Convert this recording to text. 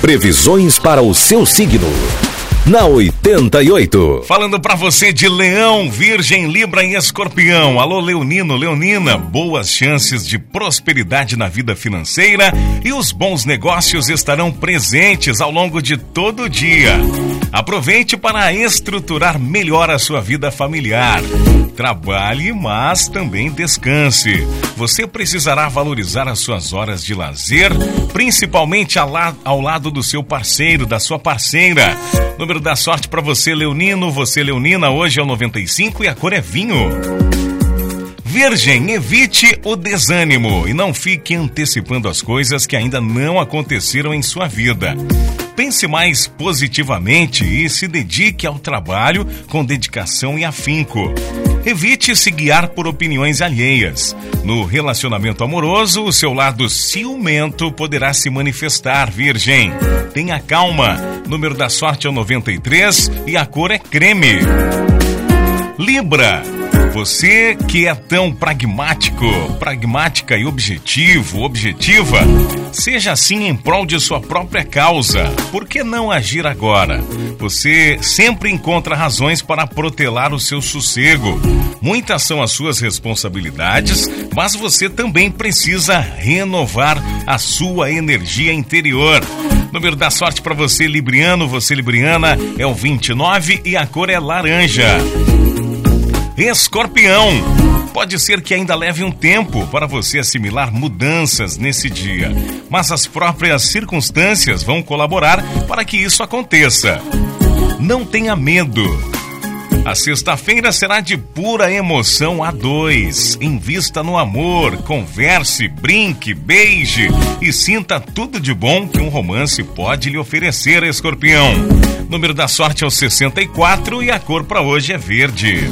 Previsões para o seu signo na 88. Falando para você de Leão, Virgem, Libra e Escorpião. Alô, Leonino, Leonina, boas chances de prosperidade na vida financeira e os bons negócios estarão presentes ao longo de todo o dia. Aproveite para estruturar melhor a sua vida familiar. Trabalhe, mas também descanse. Você precisará valorizar as suas horas de lazer, principalmente ao lado do seu parceiro, da sua parceira. Número da sorte para você, Leonino. Você, Leonina, hoje é o 95 e a cor é vinho. Virgem, evite o desânimo e não fique antecipando as coisas que ainda não aconteceram em sua vida. Pense mais positivamente e se dedique ao trabalho com dedicação e afinco. Evite se guiar por opiniões alheias. No relacionamento amoroso, o seu lado ciumento poderá se manifestar, Virgem. Tenha calma. Número da sorte é o 93 e a cor é creme. Libra. Você que é tão pragmático, pragmática e objetivo, objetiva, seja assim em prol de sua própria causa. Por que não agir agora? Você sempre encontra razões para protelar o seu sossego. Muitas são as suas responsabilidades, mas você também precisa renovar a sua energia interior. Número da sorte para você, Libriano, você, Libriana, é o 29 e a cor é laranja. Escorpião. Pode ser que ainda leve um tempo para você assimilar mudanças nesse dia, mas as próprias circunstâncias vão colaborar para que isso aconteça. Não tenha medo. A sexta-feira será de pura emoção a dois. Invista no amor, converse, brinque, beije e sinta tudo de bom que um romance pode lhe oferecer, escorpião. Número da sorte é o 64 e a cor para hoje é verde.